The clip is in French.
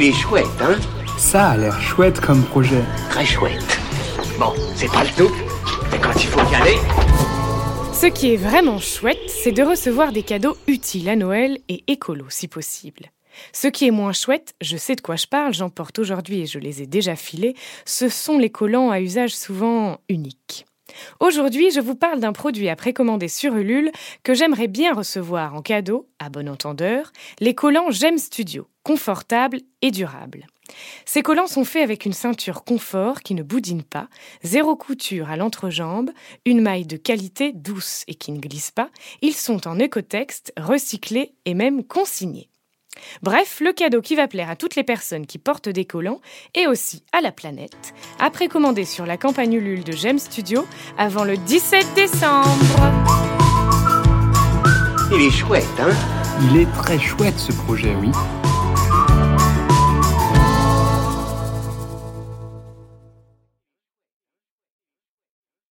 Il est chouette, hein Ça a l'air chouette comme projet. Très chouette. Bon, c'est pas le tout, mais quand il faut y aller... Ce qui est vraiment chouette, c'est de recevoir des cadeaux utiles à Noël et écolo si possible. Ce qui est moins chouette, je sais de quoi je parle, j'en porte aujourd'hui et je les ai déjà filés, ce sont les collants à usage souvent unique. Aujourd'hui, je vous parle d'un produit à précommander sur Ulule que j'aimerais bien recevoir en cadeau, à bon entendeur, les collants Gem Studio, confortables et durables. Ces collants sont faits avec une ceinture confort qui ne boudine pas, zéro couture à l'entrejambe, une maille de qualité douce et qui ne glisse pas. Ils sont en écotexte, recyclés et même consignés. Bref, le cadeau qui va plaire à toutes les personnes qui portent des collants et aussi à la planète, à précommander sur la campagne Ulule de Gem Studio avant le 17 décembre. Il est chouette, hein? Il est très chouette ce projet, oui.